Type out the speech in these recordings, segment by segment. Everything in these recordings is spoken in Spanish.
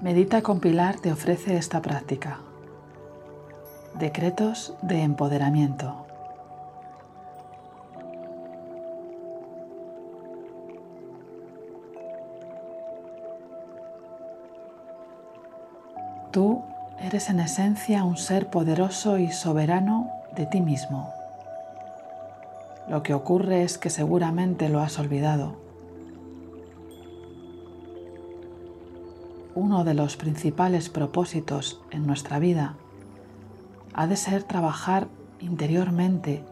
Medita con Pilar te ofrece esta práctica. Decretos de empoderamiento. Tú eres en esencia un ser poderoso y soberano de ti mismo. Lo que ocurre es que seguramente lo has olvidado. Uno de los principales propósitos en nuestra vida ha de ser trabajar interiormente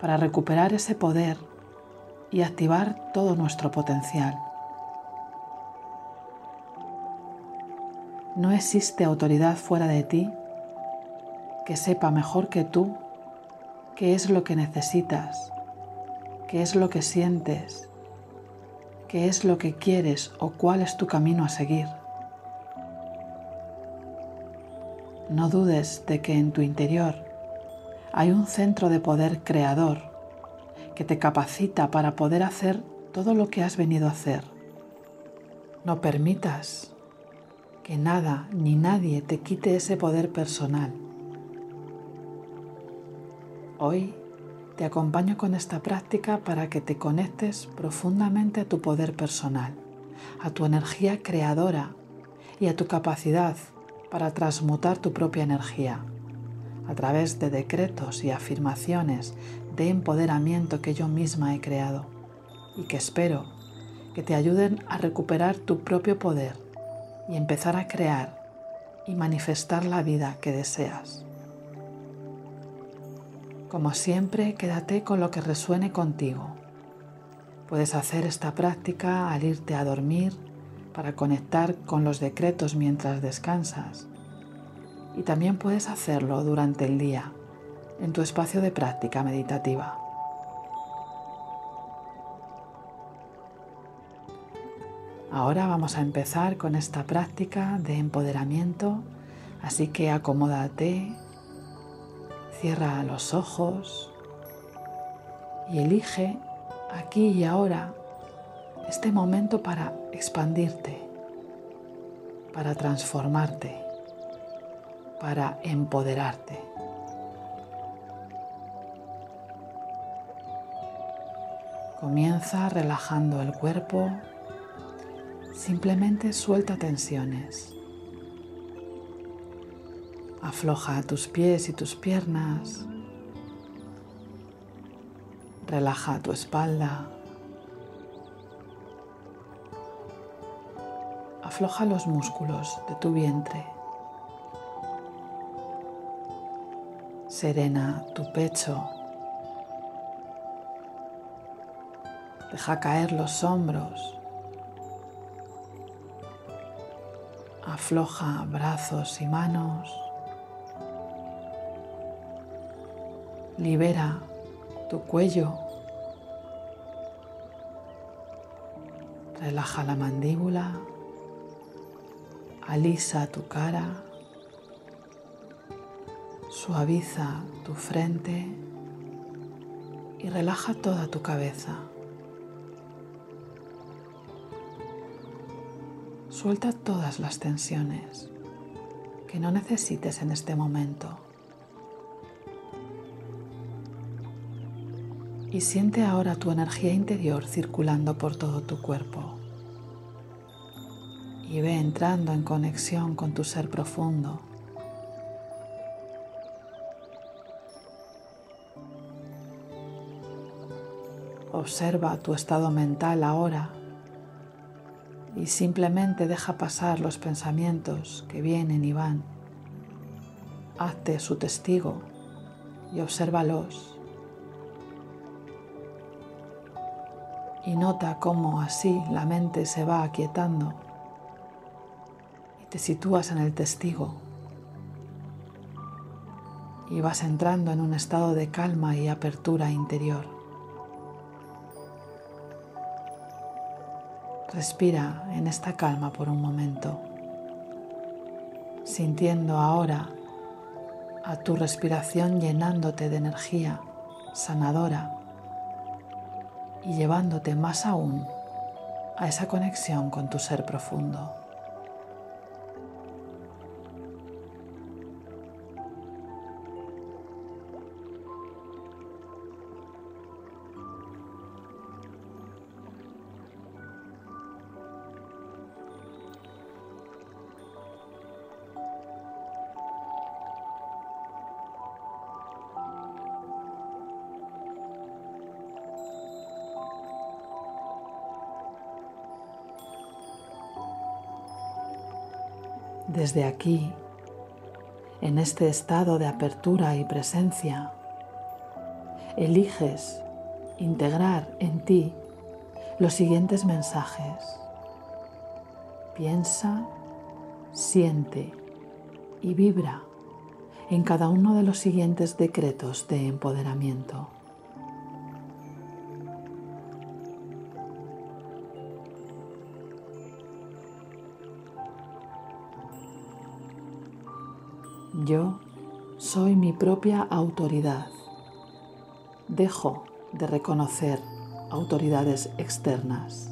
para recuperar ese poder y activar todo nuestro potencial. No existe autoridad fuera de ti que sepa mejor que tú qué es lo que necesitas qué es lo que sientes, qué es lo que quieres o cuál es tu camino a seguir. No dudes de que en tu interior hay un centro de poder creador que te capacita para poder hacer todo lo que has venido a hacer. No permitas que nada ni nadie te quite ese poder personal. Hoy te acompaño con esta práctica para que te conectes profundamente a tu poder personal, a tu energía creadora y a tu capacidad para transmutar tu propia energía a través de decretos y afirmaciones de empoderamiento que yo misma he creado y que espero que te ayuden a recuperar tu propio poder y empezar a crear y manifestar la vida que deseas. Como siempre, quédate con lo que resuene contigo. Puedes hacer esta práctica al irte a dormir para conectar con los decretos mientras descansas. Y también puedes hacerlo durante el día, en tu espacio de práctica meditativa. Ahora vamos a empezar con esta práctica de empoderamiento, así que acomódate Cierra los ojos y elige aquí y ahora este momento para expandirte, para transformarte, para empoderarte. Comienza relajando el cuerpo, simplemente suelta tensiones. Afloja tus pies y tus piernas. Relaja tu espalda. Afloja los músculos de tu vientre. Serena tu pecho. Deja caer los hombros. Afloja brazos y manos. Libera tu cuello. Relaja la mandíbula. Alisa tu cara. Suaviza tu frente y relaja toda tu cabeza. Suelta todas las tensiones que no necesites en este momento. y siente ahora tu energía interior circulando por todo tu cuerpo. Y ve entrando en conexión con tu ser profundo. Observa tu estado mental ahora y simplemente deja pasar los pensamientos que vienen y van. Hazte su testigo y obsérvalos. y nota cómo así la mente se va aquietando te sitúas en el testigo y vas entrando en un estado de calma y apertura interior. Respira en esta calma por un momento, sintiendo ahora a tu respiración llenándote de energía sanadora y llevándote más aún a esa conexión con tu ser profundo. Desde aquí, en este estado de apertura y presencia, eliges integrar en ti los siguientes mensajes. Piensa, siente y vibra en cada uno de los siguientes decretos de empoderamiento. Yo soy mi propia autoridad. Dejo de reconocer autoridades externas.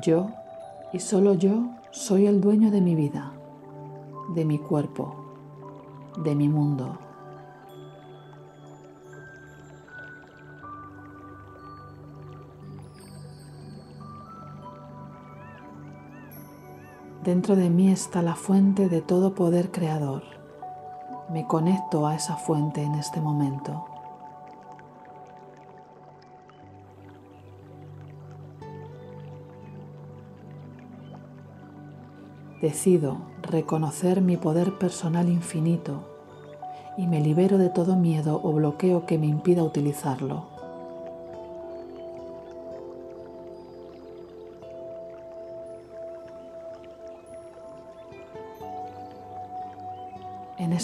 Yo y solo yo soy el dueño de mi vida, de mi cuerpo, de mi mundo. Dentro de mí está la fuente de todo poder creador. Me conecto a esa fuente en este momento. Decido reconocer mi poder personal infinito y me libero de todo miedo o bloqueo que me impida utilizarlo.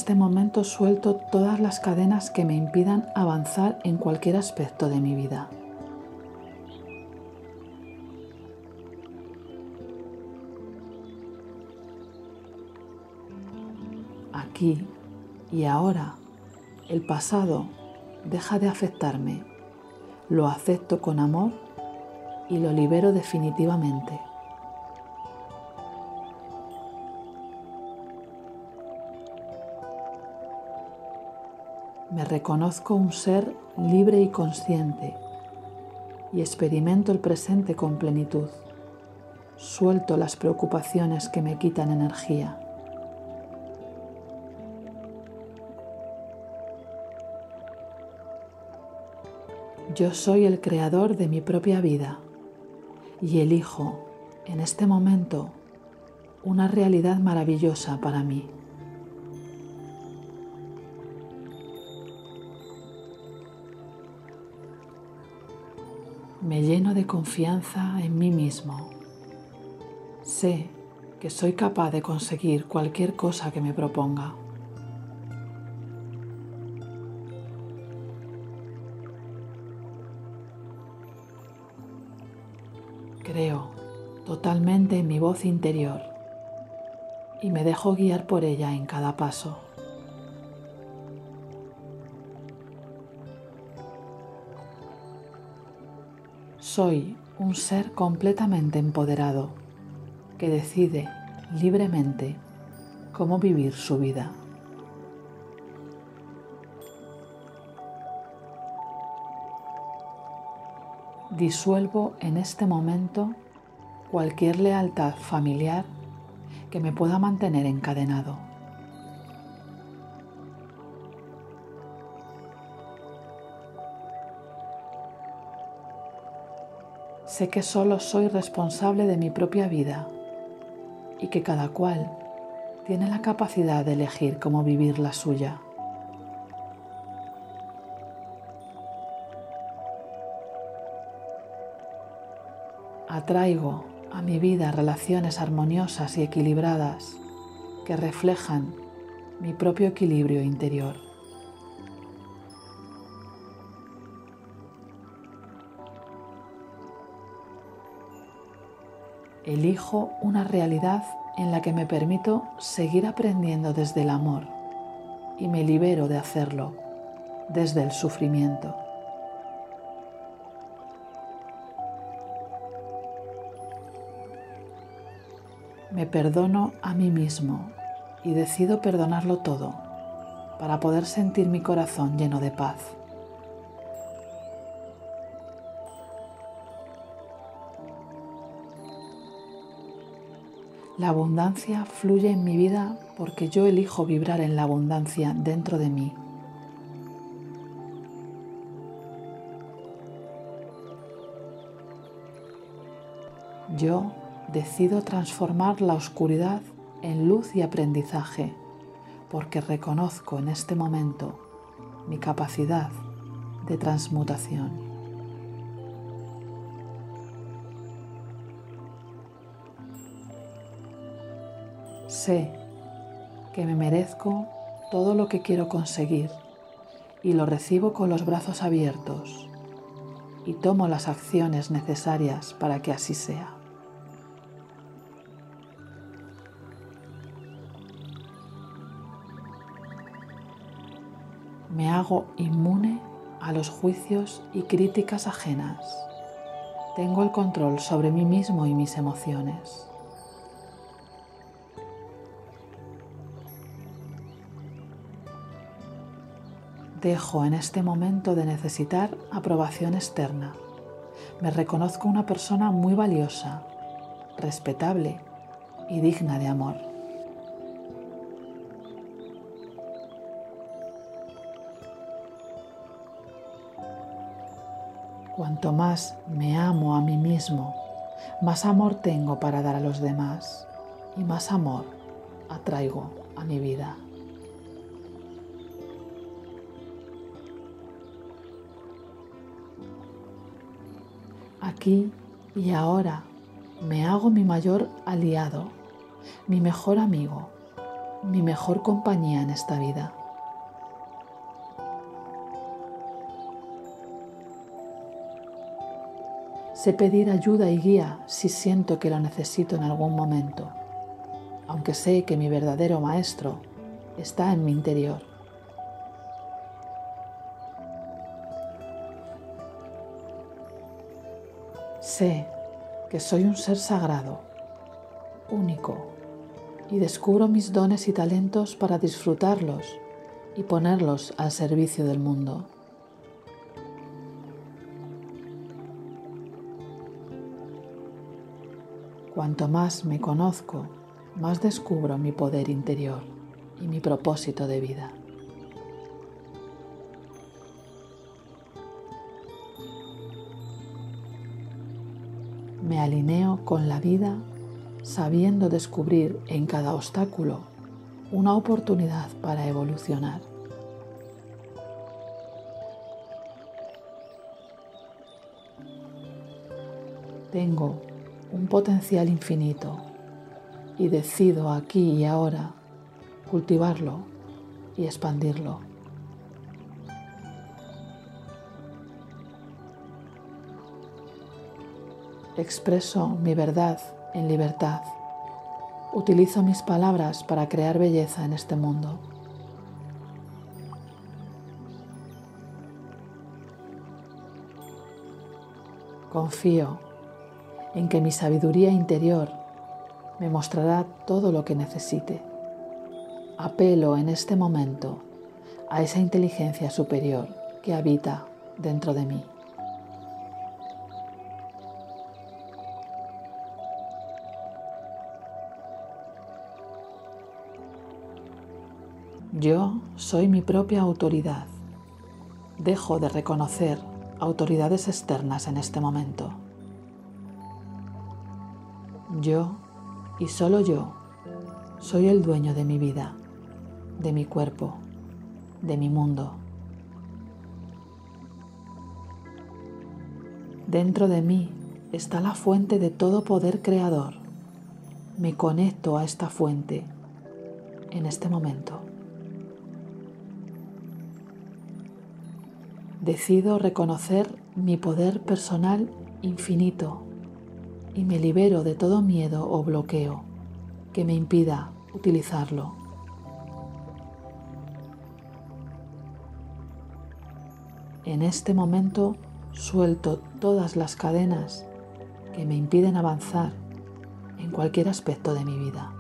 Este momento suelto todas las cadenas que me impidan avanzar en cualquier aspecto de mi vida. aquí y ahora, el pasado deja de afectarme, lo acepto con amor y lo libero definitivamente. Reconozco un ser libre y consciente y experimento el presente con plenitud. Suelto las preocupaciones que me quitan energía. Yo soy el creador de mi propia vida y elijo en este momento una realidad maravillosa para mí. Me lleno de confianza en mí mismo. Sé que soy capaz de conseguir cualquier cosa que me proponga. Creo totalmente en mi voz interior y me dejo guiar por ella en cada paso. Soy un ser completamente empoderado que decide libremente cómo vivir su vida. Disuelvo en este momento cualquier lealtad familiar que me pueda mantener encadenado. Sé que solo soy responsable de mi propia vida y que cada cual tiene la capacidad de elegir cómo vivir la suya. Atraigo a mi vida relaciones armoniosas y equilibradas que reflejan mi propio equilibrio interior. Elijo una realidad en la que me permito seguir aprendiendo desde el amor y me libero de hacerlo desde el sufrimiento. Me perdono a mí mismo y decido perdonarlo todo para poder sentir mi corazón lleno de paz. La abundancia fluye en mi vida porque yo elijo vibrar en la abundancia dentro de mí. Yo decido transformar la oscuridad en luz y aprendizaje porque reconozco en este momento mi capacidad de transmutación. Sé que me merezco todo lo que quiero conseguir y lo recibo con los brazos abiertos y tomo las acciones necesarias para que así sea. Me hago inmune a los juicios y críticas ajenas. Tengo el control sobre mí mismo y mis emociones. Dejo en este momento de necesitar aprobación externa. Me reconozco una persona muy valiosa, respetable y digna de amor. Cuanto más me amo a mí mismo, más amor tengo para dar a los demás y más amor atraigo a mi vida. Aquí y ahora me hago mi mayor aliado, mi mejor amigo, mi mejor compañía en esta vida. Sé pedir ayuda y guía si siento que lo necesito en algún momento, aunque sé que mi verdadero maestro está en mi interior. Sé que soy un ser sagrado, único, y descubro mis dones y talentos para disfrutarlos y ponerlos al servicio del mundo. Cuanto más me conozco, más descubro mi poder interior y mi propósito de vida. Alineo con la vida sabiendo descubrir en cada obstáculo una oportunidad para evolucionar. Tengo un potencial infinito y decido aquí y ahora cultivarlo y expandirlo. Expreso mi verdad en libertad. Utilizo mis palabras para crear belleza en este mundo. Confío en que mi sabiduría interior me mostrará todo lo que necesite. Apelo en este momento a esa inteligencia superior que habita dentro de mí. Soy mi propia autoridad. Dejo de reconocer autoridades externas en este momento. Yo, y solo yo, soy el dueño de mi vida, de mi cuerpo, de mi mundo. Dentro de mí está la fuente de todo poder creador. Me conecto a esta fuente en este momento. Decido reconocer mi poder personal infinito y me libero de todo miedo o bloqueo que me impida utilizarlo. En este momento suelto todas las cadenas que me impiden avanzar en cualquier aspecto de mi vida.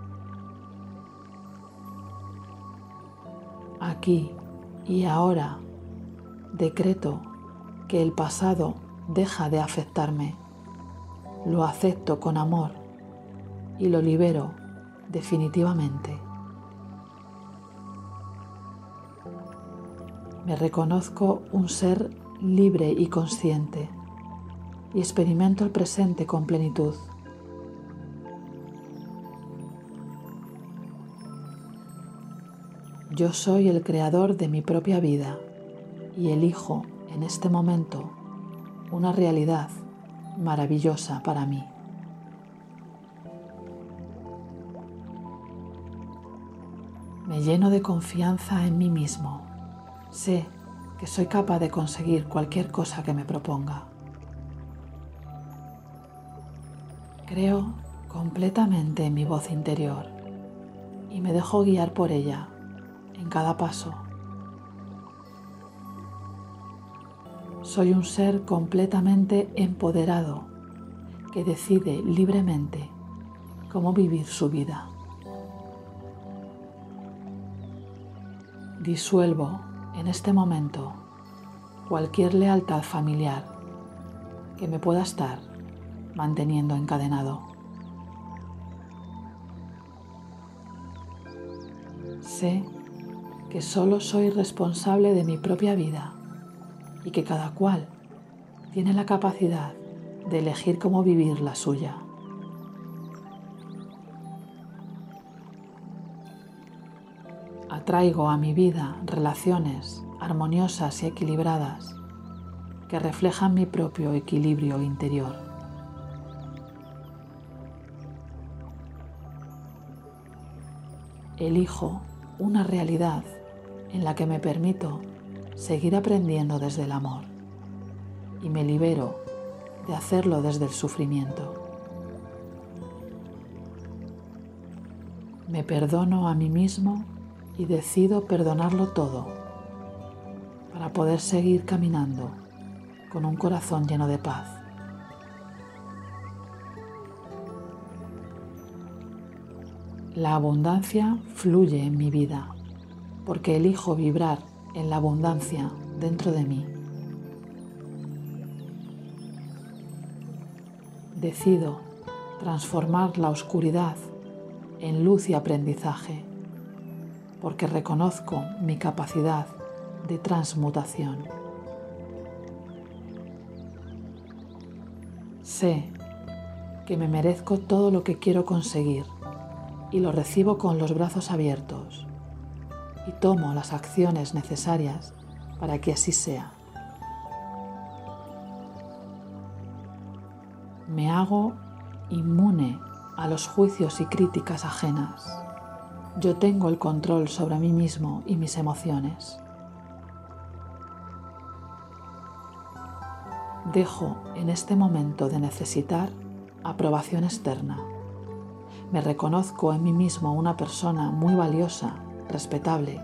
Aquí y ahora Decreto que el pasado deja de afectarme. Lo acepto con amor y lo libero definitivamente. Me reconozco un ser libre y consciente y experimento el presente con plenitud. Yo soy el creador de mi propia vida y elijo en este momento una realidad maravillosa para mí. Me lleno de confianza en mí mismo. Sé que soy capaz de conseguir cualquier cosa que me proponga. Creo completamente en mi voz interior y me dejo guiar por ella en cada paso. Soy un ser completamente empoderado que decide libremente cómo vivir su vida. Disuelvo en este momento cualquier lealtad familiar que me pueda estar manteniendo encadenado. Sé que solo soy responsable de mi propia vida y que cada cual tiene la capacidad de elegir cómo vivir la suya. Atraigo a mi vida relaciones armoniosas y equilibradas que reflejan mi propio equilibrio interior. Elijo una realidad en la que me permito seguir aprendiendo desde el amor y me libero de hacerlo desde el sufrimiento. Me perdono a mí mismo y decido perdonarlo todo para poder seguir caminando con un corazón lleno de paz. La abundancia fluye en mi vida porque elijo vibrar en la abundancia dentro de mí. Decido transformar la oscuridad en luz y aprendizaje porque reconozco mi capacidad de transmutación. Sé que me merezco todo lo que quiero conseguir y lo recibo con los brazos abiertos y tomo las acciones necesarias para que así sea. Me hago inmune a los juicios y críticas ajenas. Yo tengo el control sobre mí mismo y mis emociones. Dejo en este momento de necesitar aprobación externa. Me reconozco en mí mismo una persona muy valiosa respetable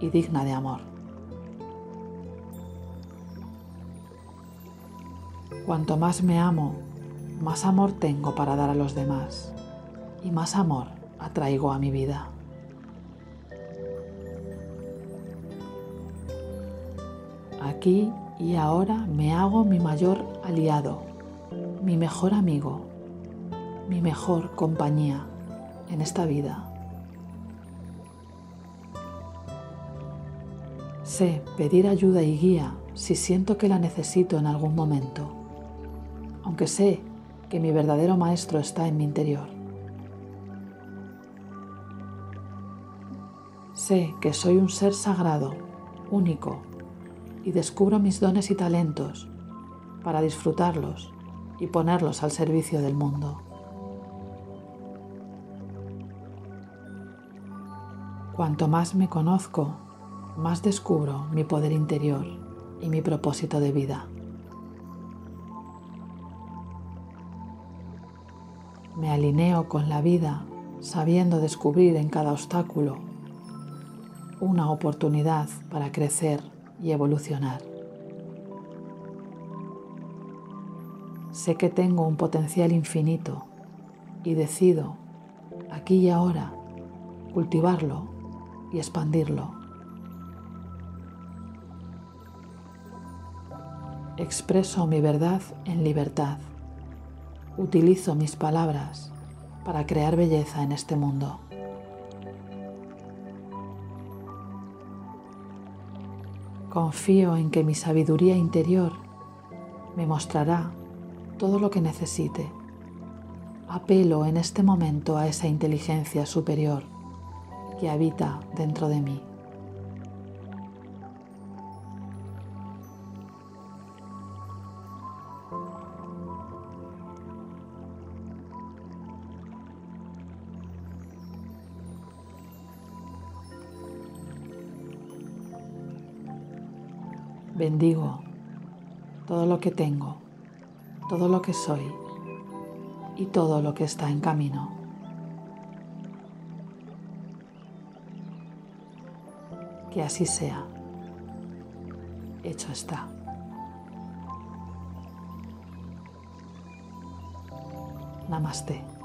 y digna de amor. Cuanto más me amo, más amor tengo para dar a los demás y más amor atraigo a mi vida. Aquí y ahora me hago mi mayor aliado, mi mejor amigo, mi mejor compañía en esta vida. Sé pedir ayuda y guía si siento que la necesito en algún momento, aunque sé que mi verdadero maestro está en mi interior. Sé que soy un ser sagrado, único, y descubro mis dones y talentos para disfrutarlos y ponerlos al servicio del mundo. Cuanto más me conozco, más descubro mi poder interior y mi propósito de vida. Me alineo con la vida sabiendo descubrir en cada obstáculo una oportunidad para crecer y evolucionar. Sé que tengo un potencial infinito y decido, aquí y ahora, cultivarlo y expandirlo. Expreso mi verdad en libertad. Utilizo mis palabras para crear belleza en este mundo. Confío en que mi sabiduría interior me mostrará todo lo que necesite. Apelo en este momento a esa inteligencia superior que habita dentro de mí. Bendigo todo lo que tengo, todo lo que soy y todo lo que está en camino. Que así sea. Hecho está. Namaste.